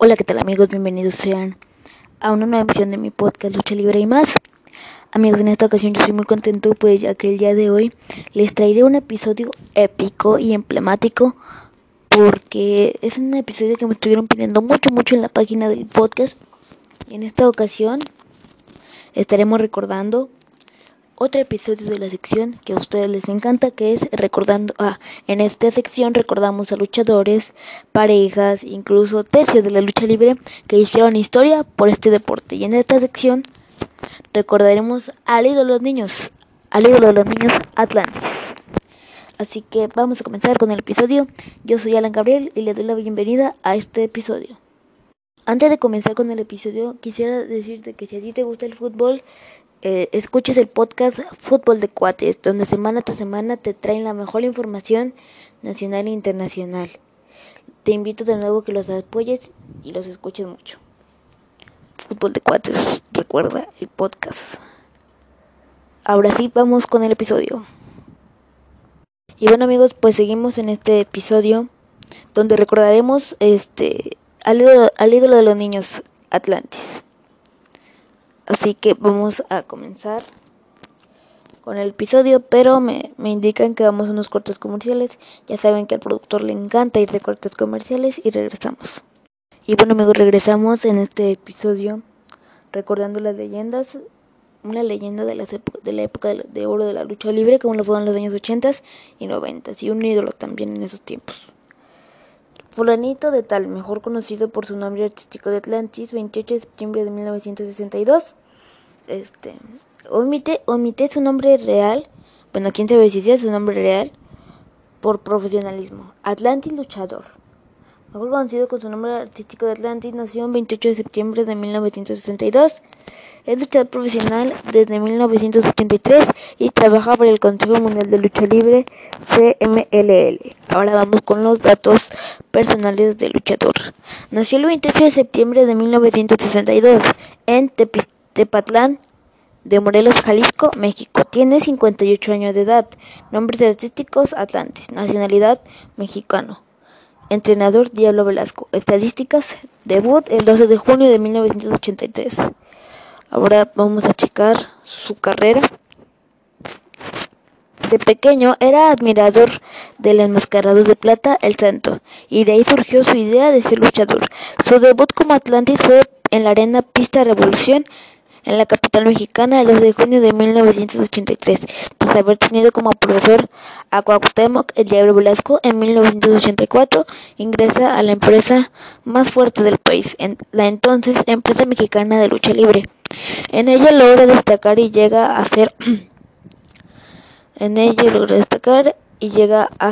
Hola, ¿qué tal amigos? Bienvenidos sean a una nueva emisión de mi podcast Lucha Libre y más. Amigos, en esta ocasión yo estoy muy contento pues ya que el día de hoy les traeré un episodio épico y emblemático porque es un episodio que me estuvieron pidiendo mucho, mucho en la página del podcast. Y en esta ocasión estaremos recordando otro episodio de la sección que a ustedes les encanta, que es recordando, ah, en esta sección recordamos a luchadores, parejas, incluso tercios de la lucha libre que hicieron historia por este deporte. Y en esta sección recordaremos al ídolo de los niños, al ídolo de los niños Atlantis. Así que vamos a comenzar con el episodio. Yo soy Alan Gabriel y le doy la bienvenida a este episodio. Antes de comenzar con el episodio, quisiera decirte que si a ti te gusta el fútbol, eh, escuches el podcast Fútbol de Cuates, donde semana tras semana te traen la mejor información nacional e internacional. Te invito de nuevo que los apoyes y los escuches mucho. Fútbol de Cuates, recuerda el podcast. Ahora sí, vamos con el episodio. Y bueno amigos, pues seguimos en este episodio donde recordaremos este al al ídolo de los niños, Atlantis. Así que vamos a comenzar con el episodio, pero me, me, indican que vamos a unos cortes comerciales. Ya saben que al productor le encanta ir de cortes comerciales y regresamos. Y bueno amigos, regresamos en este episodio recordando las leyendas, una leyenda de, las de la época de, de, oro de la lucha libre, como lo fueron los años 80 y 90 y un ídolo también en esos tiempos. Fulanito de Tal, mejor conocido por su nombre artístico de Atlantis, 28 de septiembre de 1962. Este, omite, omite su nombre real, bueno, quién sabe si sea su nombre real, por profesionalismo. Atlantis Luchador. Mejor conocido con su nombre artístico de Atlantis, nació el 28 de septiembre de 1962. Es luchador profesional desde 1983 y trabaja para el Consejo Mundial de Lucha Libre CMLL. Ahora vamos con los datos personales del luchador. Nació el 28 de septiembre de 1962 en Tepi Tepatlán de Morelos, Jalisco, México. Tiene 58 años de edad. Nombres artísticos Atlantis. Nacionalidad mexicano. Entrenador Diablo Velasco. Estadísticas. Debut el 12 de junio de 1983. Ahora vamos a checar su carrera. De pequeño era admirador del enmascarado de plata, el santo, y de ahí surgió su idea de ser luchador. Su debut como Atlantis fue en la arena Pista Revolución en la capital mexicana el 2 de junio de 1983, tras haber tenido como profesor a Cuauhtémoc el Diablo Velasco en 1984, ingresa a la empresa más fuerte del país, la entonces empresa mexicana de lucha libre. En ella logra destacar y llega a ser en ella logra destacar y llega a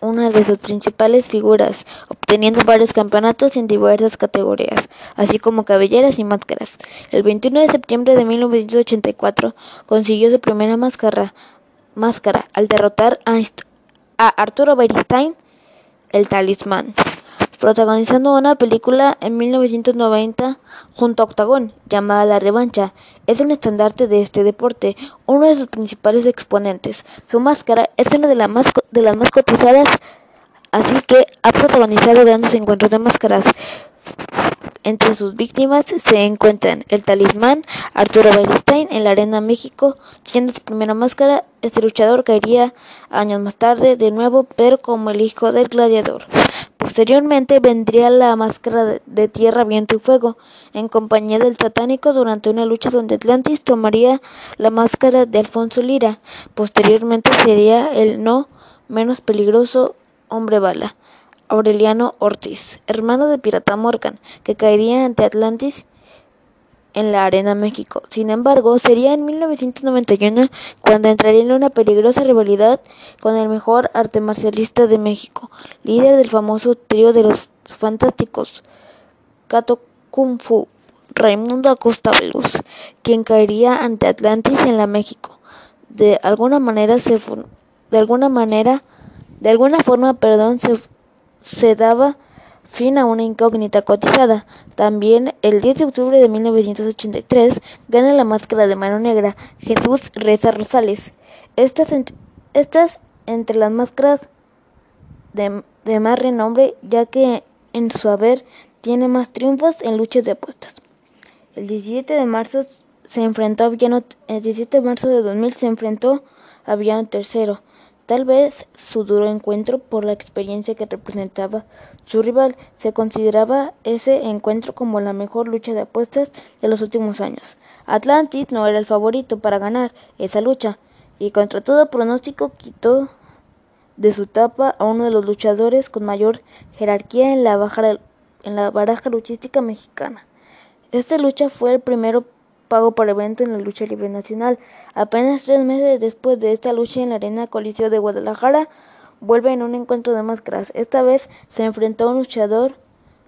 una de sus principales figuras, obteniendo varios campeonatos en diversas categorías, así como cabelleras y máscaras. El 21 de septiembre de 1984 consiguió su primera máscara, máscara al derrotar a, a Arturo Beristain, el talismán protagonizando una película en 1990 junto a Octagon, llamada La Revancha. Es un estandarte de este deporte, uno de sus principales exponentes. Su máscara es una de, la más, de las más cotizadas, así que ha protagonizado grandes encuentros de máscaras. Entre sus víctimas se encuentran el talismán Arturo Beristain en la Arena México, siendo su primera máscara. Este luchador caería años más tarde de nuevo, pero como el hijo del gladiador. Posteriormente vendría la máscara de tierra, viento y fuego, en compañía del satánico durante una lucha donde Atlantis tomaría la máscara de Alfonso Lira. Posteriormente sería el no menos peligroso hombre bala. Aureliano Ortiz, hermano de Pirata Morgan, que caería ante Atlantis en la Arena México. Sin embargo, sería en 1991 cuando entraría en una peligrosa rivalidad con el mejor arte marcialista de México, líder del famoso trío de los fantásticos, Kato Kung Fu, Raimundo Acosta Veloz, quien caería ante Atlantis en la México. De alguna manera se de alguna manera de alguna forma, perdón, se se daba fin a una incógnita cotizada. También, el 10 de octubre de 1983, gana la máscara de mano negra Jesús Reza Rosales. Estas, ent entre las máscaras de, de, más renombre, ya que en su haber tiene más triunfos en luchas de apuestas. El 17 de marzo se enfrentó a Villano, el 17 de marzo de 2000 se enfrentó a Villano III. Tal vez su duro encuentro por la experiencia que representaba su rival se consideraba ese encuentro como la mejor lucha de apuestas de los últimos años. Atlantis no era el favorito para ganar esa lucha y contra todo pronóstico quitó de su tapa a uno de los luchadores con mayor jerarquía en la, baraja luchística mexicana. Esta lucha fue el primero pago por evento en la lucha libre nacional. Apenas tres meses después de esta lucha en la Arena Coliseo de Guadalajara, vuelve en un encuentro de máscaras. Esta vez se enfrentó a un luchador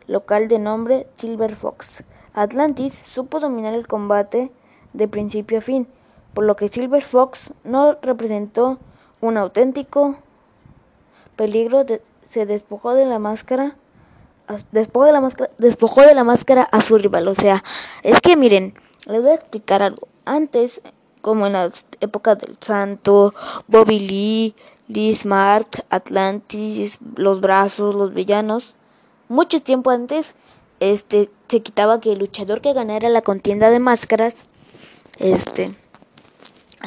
local de nombre Silver Fox. Atlantis supo dominar el combate de principio a fin, por lo que Silver Fox no representó un auténtico peligro, se despojó de la máscara despojó de la máscara, despojó de la máscara a su rival. O sea, es que miren, les voy a explicar algo. Antes, como en la época del Santo, Bobby Lee, Liz Mark, Atlantis, los brazos, los villanos, mucho tiempo antes, este, se quitaba que el luchador que ganara la contienda de máscaras, este,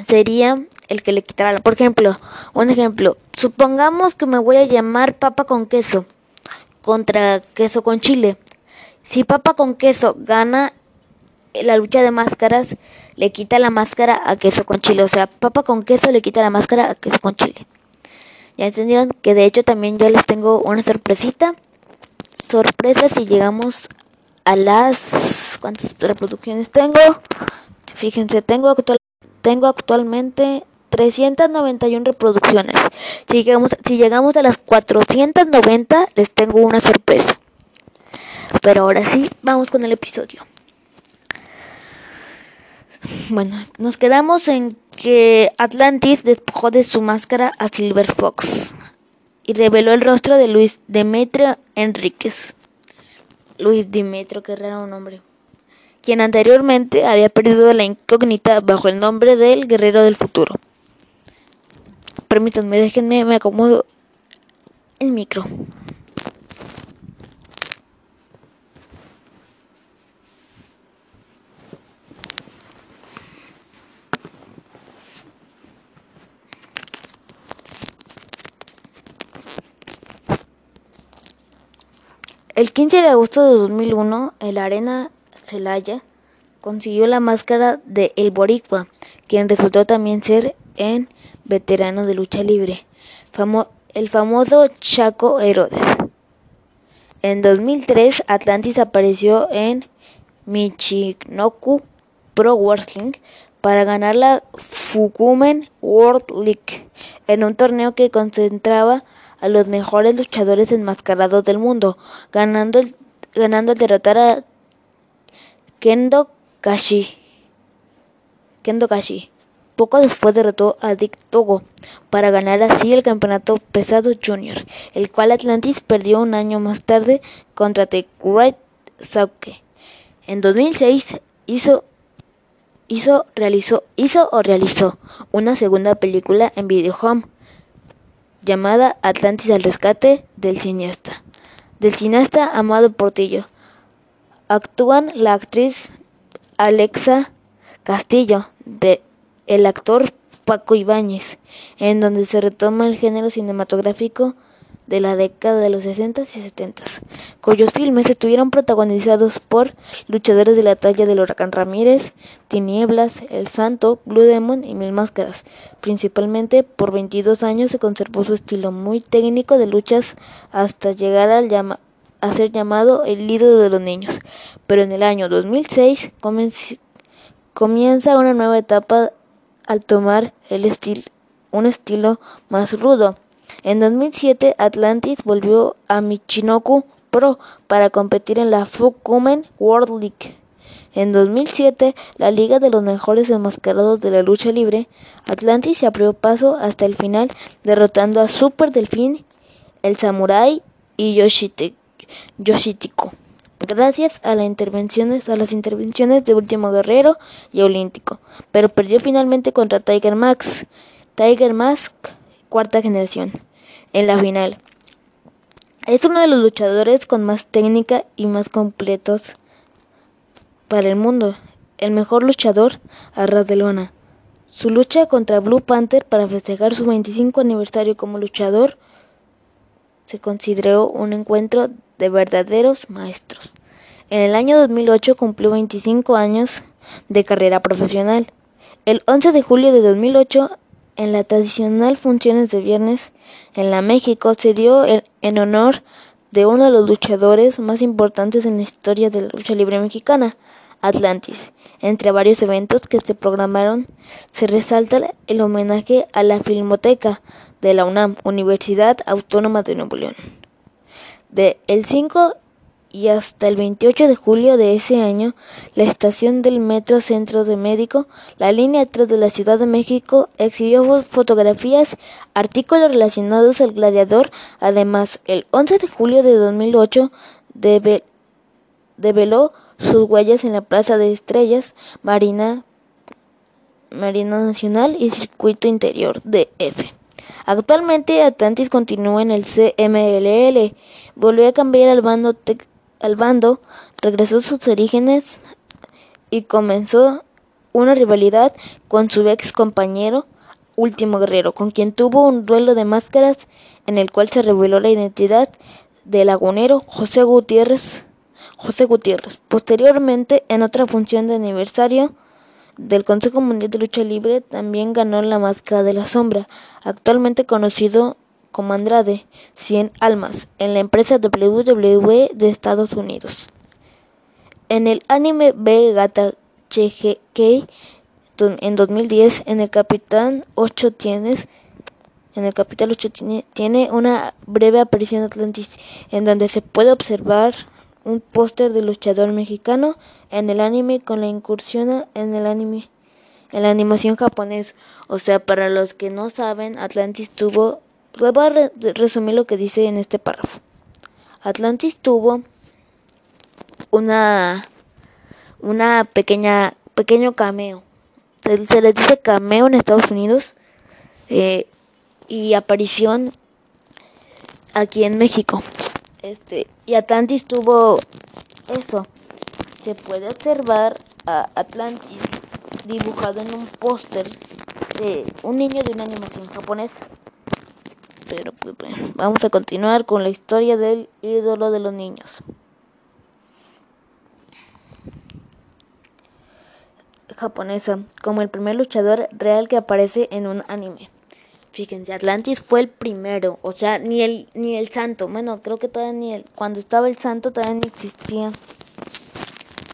sería el que le quitara. Por ejemplo, un ejemplo, supongamos que me voy a llamar papa con queso contra queso con chile. Si papa con queso gana la lucha de máscaras, le quita la máscara a queso con chile. O sea, papa con queso le quita la máscara a queso con chile. Ya entendieron que de hecho también ya les tengo una sorpresita. Sorpresa si llegamos a las... ¿Cuántas reproducciones tengo? Fíjense, tengo, actual, tengo actualmente 391 reproducciones. Si llegamos, si llegamos a las 490, les tengo una sorpresa. Pero ahora sí, vamos con el episodio. Bueno, nos quedamos en que Atlantis despojó de su máscara a Silver Fox y reveló el rostro de Luis Demetrio Enríquez. Luis Demetrio, qué raro nombre. Quien anteriormente había perdido la incógnita bajo el nombre del Guerrero del Futuro. Permítanme, déjenme, me acomodo el micro. El 15 de agosto de 2001, el Arena Celaya consiguió la máscara de El Boricua, quien resultó también ser en veterano de lucha libre, el famoso Chaco Herodes. En 2003, Atlantis apareció en Michinoku Pro Wrestling para ganar la Fukumen World League, en un torneo que concentraba a los mejores luchadores enmascarados del mundo, ganando, ganando al derrotar a Kendo Kashi. Kendo Kashi. Poco después derrotó a Dick Togo para ganar así el campeonato pesado junior, el cual Atlantis perdió un año más tarde contra The Great Sauke. En 2006 hizo hizo realizó hizo o realizó una segunda película en Home llamada Atlantis al rescate del cineasta, del cineasta Amado Portillo. Actúan la actriz Alexa Castillo, de el actor Paco Ibáñez, en donde se retoma el género cinematográfico de la década de los 60 y 70, cuyos filmes estuvieron protagonizados por luchadores de la talla del Huracán Ramírez, Tinieblas, El Santo, Blue Demon y Mil Máscaras. Principalmente por 22 años se conservó su estilo muy técnico de luchas hasta llegar al a ser llamado el ídolo de los niños. Pero en el año 2006 comienza una nueva etapa al tomar el un estilo más rudo en 2007, Atlantis volvió a Michinoku Pro para competir en la Fukumen World League. En 2007, la Liga de los Mejores Enmascarados de la Lucha Libre, Atlantis se abrió paso hasta el final, derrotando a Super Delfín, el Samurai y Yoshitiko. Gracias a, las intervenciones, a las intervenciones de Último Guerrero y Olímpico, pero perdió finalmente contra Tiger Max, Tiger Mask, cuarta generación en la final. Es uno de los luchadores con más técnica y más completos para el mundo. El mejor luchador a ras de. Su lucha contra Blue Panther para festejar su 25 aniversario como luchador se consideró un encuentro de verdaderos maestros. En el año 2008 cumplió 25 años de carrera profesional. El 11 de julio de 2008, en la tradicional funciones de viernes en la México, se dio en honor de uno de los luchadores más importantes en la historia de la lucha libre mexicana, Atlantis. Entre varios eventos que se programaron, se resalta el homenaje a la Filmoteca de la UNAM, Universidad Autónoma de Nuevo León. De el 5 y hasta el 28 de julio de ese año, la estación del Metro Centro de Médico, la línea 3 de la Ciudad de México, exhibió fotografías, artículos relacionados al gladiador. Además, el 11 de julio de 2008, develó sus huellas en la Plaza de Estrellas, Marina, Marina Nacional y Circuito Interior de F. Actualmente Atlantis continúa en el CMLL, volvió a cambiar al bando, al bando, regresó a sus orígenes y comenzó una rivalidad con su ex compañero Último Guerrero, con quien tuvo un duelo de máscaras en el cual se reveló la identidad del lagunero José Gutiérrez José Gutiérrez. Posteriormente, en otra función de aniversario del Consejo Mundial de Lucha Libre, también ganó la Máscara de la Sombra, actualmente conocido como Andrade, 100 almas, en la empresa WWE de Estados Unidos. En el anime B Gata CGK en 2010, en el Capitán 8 tienes en el capítulo 8 tiene, tiene una breve aparición de Atlantis, en donde se puede observar un póster de luchador mexicano en el anime con la incursión en el anime en la animación japonés. O sea, para los que no saben, Atlantis tuvo voy a resumir lo que dice en este párrafo. Atlantis tuvo una una pequeña pequeño cameo. Se, se les dice cameo en Estados Unidos eh, y aparición aquí en México. Este, y Atlantis tuvo eso. Se puede observar a Atlantis dibujado en un póster de un niño de una animación japonesa. Pero pues vamos a continuar con la historia del ídolo de los niños. Japonesa, como el primer luchador real que aparece en un anime. Fíjense, Atlantis fue el primero, o sea, ni el ni el santo, bueno, creo que todavía ni el cuando estaba el santo todavía ni existía.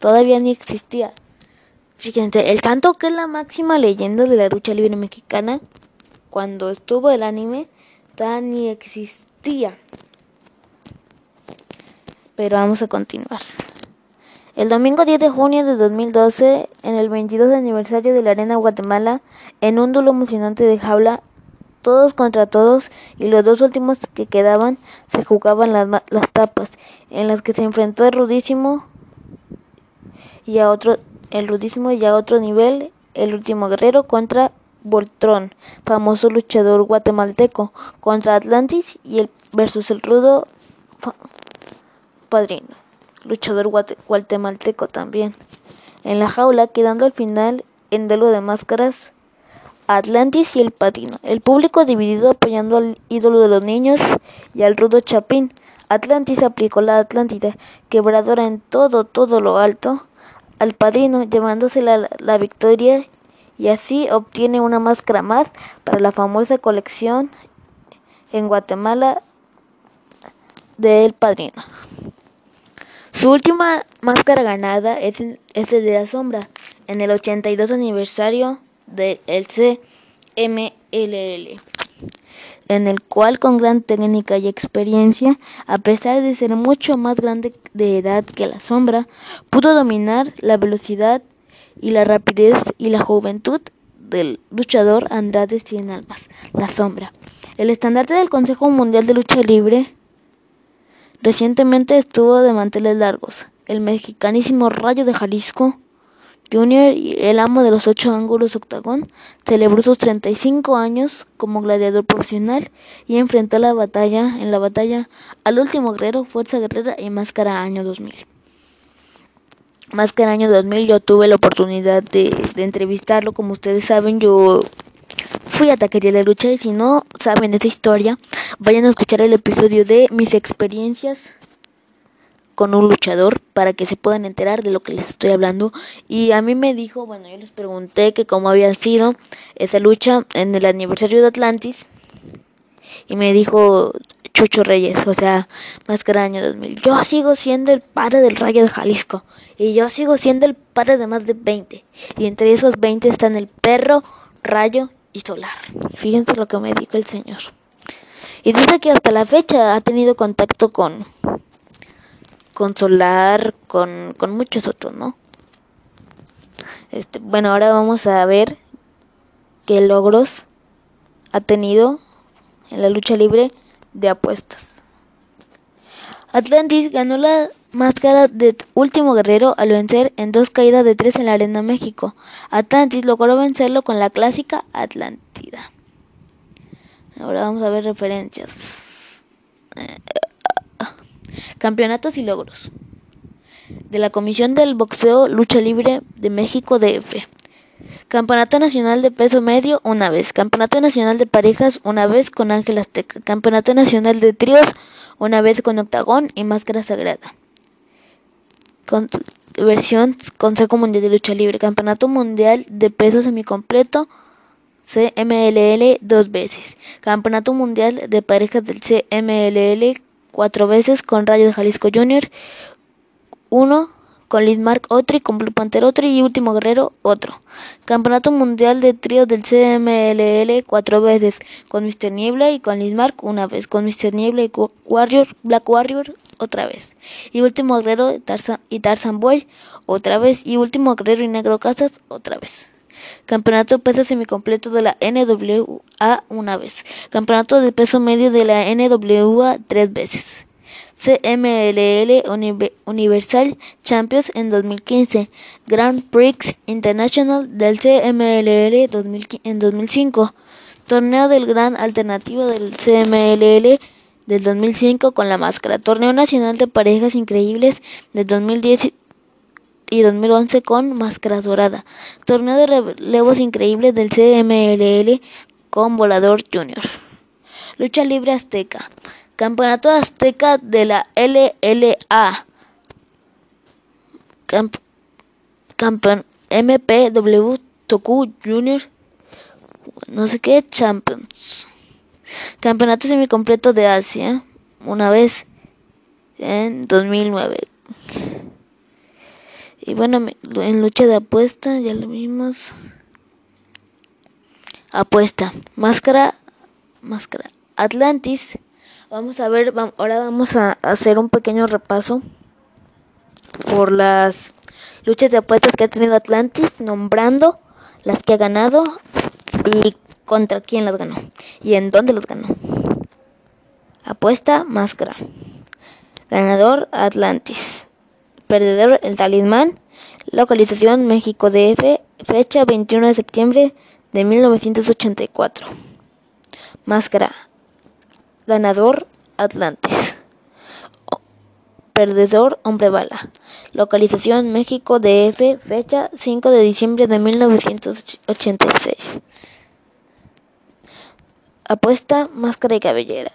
Todavía ni existía. Fíjense, el santo que es la máxima leyenda de la lucha libre mexicana, cuando estuvo el anime, ni existía. Pero vamos a continuar. El domingo 10 de junio de 2012, en el 22 aniversario de la Arena Guatemala, en un duelo emocionante de jaula, todos contra todos y los dos últimos que quedaban se jugaban las, las tapas en las que se enfrentó el rudísimo y a otro el rudísimo y a otro nivel el último guerrero contra Voltron, famoso luchador guatemalteco, contra Atlantis y el versus el rudo padrino, luchador guatemalteco también. En la jaula, quedando al final en duelo de máscaras Atlantis y el Padrino. El público dividido apoyando al ídolo de los niños y al rudo Chapín. Atlantis aplicó la Atlántida, quebradora en todo, todo lo alto, al Padrino, llevándose la, la victoria y así obtiene una máscara más para la famosa colección en Guatemala del Padrino. Su última máscara ganada es, es el de la sombra en el 82 aniversario del CMLL, en el cual con gran técnica y experiencia, a pesar de ser mucho más grande de edad que la sombra, pudo dominar la velocidad y la rapidez y la juventud del luchador Andrade Cien Almas, la sombra. El estandarte del Consejo Mundial de Lucha Libre recientemente estuvo de manteles largos. El mexicanísimo Rayo de Jalisco Jr., el amo de los ocho ángulos octagón, celebró sus 35 años como gladiador profesional y enfrentó la batalla en la batalla al último guerrero, Fuerza Guerrera y Máscara año 2000. Máscara año 2000 yo tuve la oportunidad de, de entrevistarlo, como ustedes saben, yo fui a Taquería La Lucha y si no saben esa historia, vayan a escuchar el episodio de mis experiencias con un luchador para que se puedan enterar de lo que les estoy hablando. Y a mí me dijo, bueno, yo les pregunté que cómo había sido esa lucha en el aniversario de Atlantis. Y me dijo Chucho Reyes, o sea, Máscara Año 2000. Yo sigo siendo el padre del Rayo de Jalisco. Y yo sigo siendo el padre de más de 20. Y entre esos 20 están el perro, Rayo y Solar. Fíjense lo que me dijo el señor. Y dice que hasta la fecha ha tenido contacto con con Solar, con, con muchos otros, ¿no? Este, bueno, ahora vamos a ver qué logros ha tenido en la lucha libre de apuestas. Atlantis ganó la máscara de último guerrero al vencer en dos caídas de tres en la Arena México. Atlantis logró vencerlo con la clásica Atlántida. Ahora vamos a ver referencias. Campeonatos y logros. De la Comisión del Boxeo Lucha Libre de México DF. Campeonato Nacional de Peso Medio una vez. Campeonato Nacional de Parejas una vez con Ángel Azteca. Campeonato Nacional de Tríos una vez con Octagón y Máscara Sagrada. Con, versión Consejo Mundial de Lucha Libre. Campeonato Mundial de Peso Semicompleto. CMLL dos veces. Campeonato Mundial de Parejas del CMLL cuatro veces con Rayo de Jalisco Jr., uno con Lidmark otro y con Blue Panther otro y Último Guerrero otro. Campeonato Mundial de Trío del CMLL cuatro veces con Mr. Niebla y con Lidmark una vez, con Mr. Niebla y Warrior, Black Warrior otra vez. Y Último Guerrero Tarzan, y Tarzan Boy otra vez y Último Guerrero y Negro Casas otra vez. Campeonato peso semicompleto de la NWA una vez. Campeonato de peso medio de la NWA tres veces. CMLL Universal Champions en 2015. Grand Prix International del CMLL en 2005. Torneo del Gran Alternativo del CMLL del 2005 con la máscara. Torneo Nacional de Parejas Increíbles del 2010 y 2011 con Máscara Dorada. Torneo de relevos increíbles del CMLL con Volador Junior. Lucha Libre Azteca. Campeonato Azteca de la LLA. Camp MPW Toku Junior. No sé qué, Champions. Campeonato semicompleto de Asia. Una vez en 2009. Y bueno, en lucha de apuesta ya lo vimos. Apuesta. Máscara. Máscara. Atlantis. Vamos a ver, ahora vamos a hacer un pequeño repaso por las luchas de apuestas que ha tenido Atlantis, nombrando las que ha ganado y contra quién las ganó y en dónde las ganó. Apuesta, máscara. Ganador, Atlantis. Perdedor El Talismán, localización México DF, fecha 21 de septiembre de 1984. Máscara, ganador Atlantis. Perdedor Hombre Bala. Localización México DF, fecha 5 de diciembre de 1986. Apuesta Máscara y Cabellera.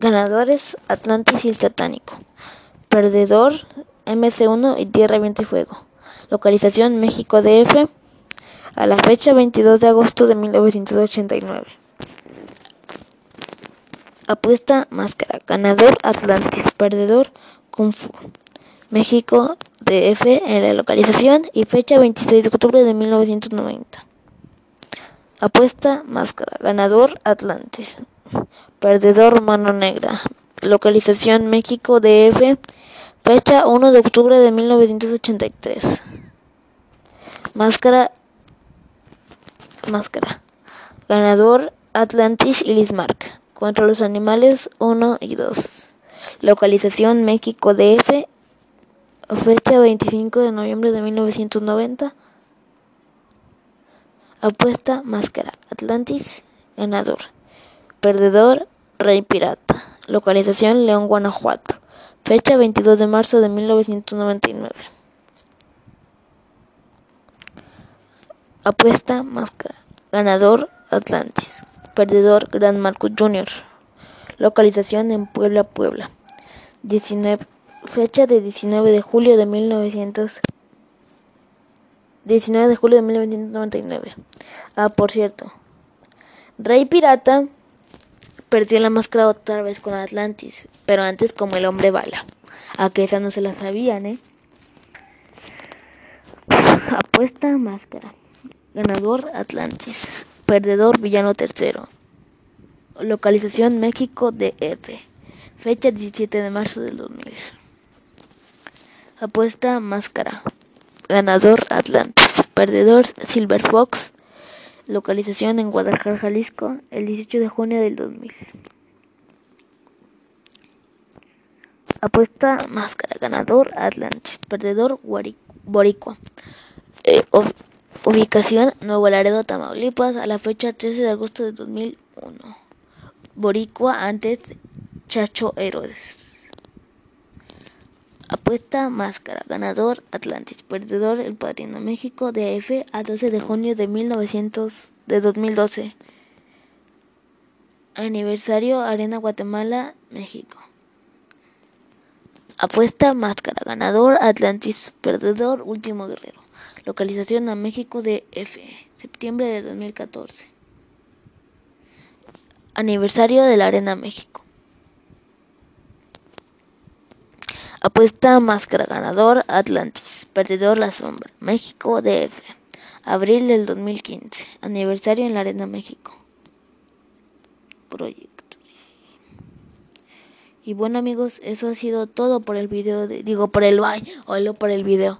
Ganadores Atlantis y el Satánico. Perdedor MC1 y Tierra, Viento y Fuego. Localización México DF. A la fecha 22 de agosto de 1989. Apuesta Máscara. Ganador Atlantis. Perdedor Kung Fu. México DF en la localización y fecha 26 de octubre de 1990. Apuesta Máscara. Ganador Atlantis. Perdedor Mano Negra. Localización México DF Fecha 1 de octubre de 1983. Máscara. Máscara. Ganador Atlantis y Lismark. Contra los animales 1 y 2. Localización México DF. Fecha 25 de noviembre de 1990. Apuesta máscara. Atlantis, ganador. Perdedor, Rey Pirata. Localización, León, Guanajuato. Fecha 22 de marzo de 1999. Apuesta máscara. Ganador, Atlantis. Perdedor, Gran Marcos Jr. Localización en Puebla, Puebla. 19, fecha de 19 de julio de 1900. 19 de julio de 1999. Ah, por cierto. Rey Pirata perdió la máscara otra vez con Atlantis, pero antes como el hombre bala. A que esa no se la sabían, ¿eh? Apuesta máscara. Ganador Atlantis. Perdedor Villano Tercero. Localización México DF. Fecha 17 de marzo del 2000. Apuesta Máscara. Ganador Atlantis. Perdedor Silver Fox. Localización en Guadalajara, Jalisco, el 18 de junio del 2000. Apuesta Máscara. Ganador Atlantis. Perdedor Boricua. Eh, ubicación Nuevo Laredo, Tamaulipas, a la fecha 13 de agosto de 2001. Boricua antes Chacho Herodes. Apuesta Máscara. Ganador Atlantis. Perdedor El Padrino México DF a 12 de junio de 1900 de 2012. Aniversario Arena Guatemala, México. Apuesta Máscara. Ganador Atlantis. Perdedor Último Guerrero. Localización a México DF. Septiembre de 2014. Aniversario de la Arena México. Apuesta máscara ganador Atlantis. Perdedor La Sombra. México DF. Abril del 2015. Aniversario en la Arena México. Proyectos. Y bueno amigos, eso ha sido todo por el video. De, digo por el ay, o por el video.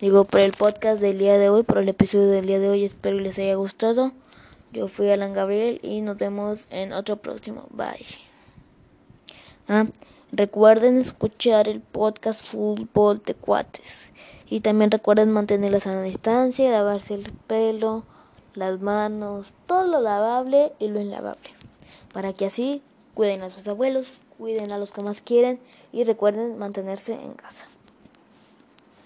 Digo por el podcast del día de hoy, por el episodio del día de hoy. Espero les haya gustado. Yo fui Alan Gabriel y nos vemos en otro próximo. Bye. Ah, recuerden escuchar el podcast Fútbol de Cuates. Y también recuerden mantener la sana distancia, lavarse el pelo, las manos, todo lo lavable y lo inlavable. Para que así cuiden a sus abuelos, cuiden a los que más quieren y recuerden mantenerse en casa.